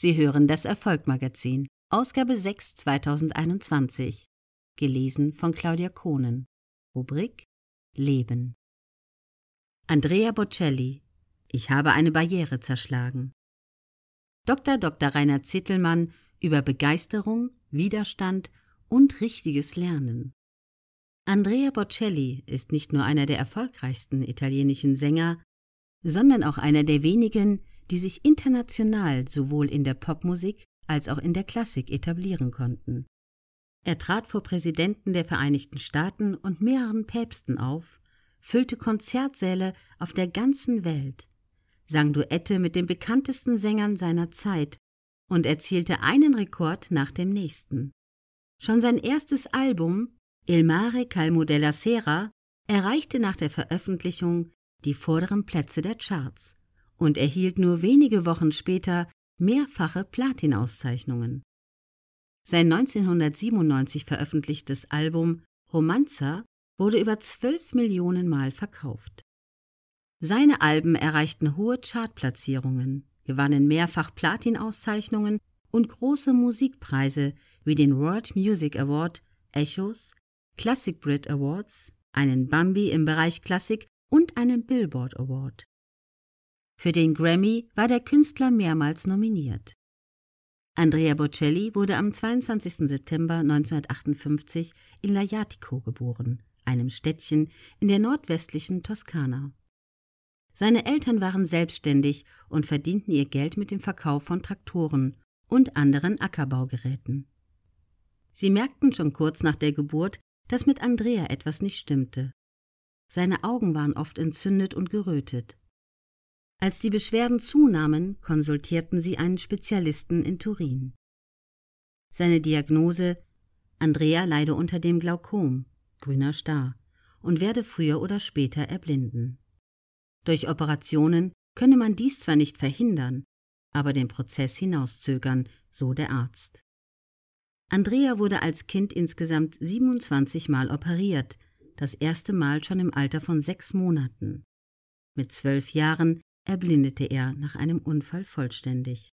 Sie hören das Erfolgmagazin, Ausgabe 6 2021. Gelesen von Claudia Kohnen. Rubrik Leben. Andrea Bocelli. Ich habe eine Barriere zerschlagen. Dr. Dr. Rainer Zittelmann über Begeisterung, Widerstand und richtiges Lernen. Andrea Bocelli ist nicht nur einer der erfolgreichsten italienischen Sänger, sondern auch einer der wenigen, die sich international sowohl in der Popmusik als auch in der Klassik etablieren konnten. Er trat vor Präsidenten der Vereinigten Staaten und mehreren Päpsten auf, füllte Konzertsäle auf der ganzen Welt, sang Duette mit den bekanntesten Sängern seiner Zeit und erzielte einen Rekord nach dem nächsten. Schon sein erstes Album Il mare calmo della sera erreichte nach der Veröffentlichung die vorderen Plätze der Charts und erhielt nur wenige Wochen später mehrfache Platinauszeichnungen. Sein 1997 veröffentlichtes Album Romanza wurde über 12 Millionen Mal verkauft. Seine Alben erreichten hohe Chartplatzierungen, gewannen mehrfach Platinauszeichnungen und große Musikpreise wie den World Music Award, Echos, Classic Brit Awards, einen Bambi im Bereich Klassik und einen Billboard Award. Für den Grammy war der Künstler mehrmals nominiert. Andrea Bocelli wurde am 22. September 1958 in Lajatico geboren, einem Städtchen in der nordwestlichen Toskana. Seine Eltern waren selbstständig und verdienten ihr Geld mit dem Verkauf von Traktoren und anderen Ackerbaugeräten. Sie merkten schon kurz nach der Geburt, dass mit Andrea etwas nicht stimmte. Seine Augen waren oft entzündet und gerötet. Als die Beschwerden zunahmen, konsultierten sie einen Spezialisten in Turin. Seine Diagnose Andrea leide unter dem Glaukom, grüner Star, und werde früher oder später erblinden. Durch Operationen könne man dies zwar nicht verhindern, aber den Prozess hinauszögern, so der Arzt. Andrea wurde als Kind insgesamt 27 Mal operiert, das erste Mal schon im Alter von sechs Monaten. Mit zwölf Jahren erblindete er nach einem Unfall vollständig.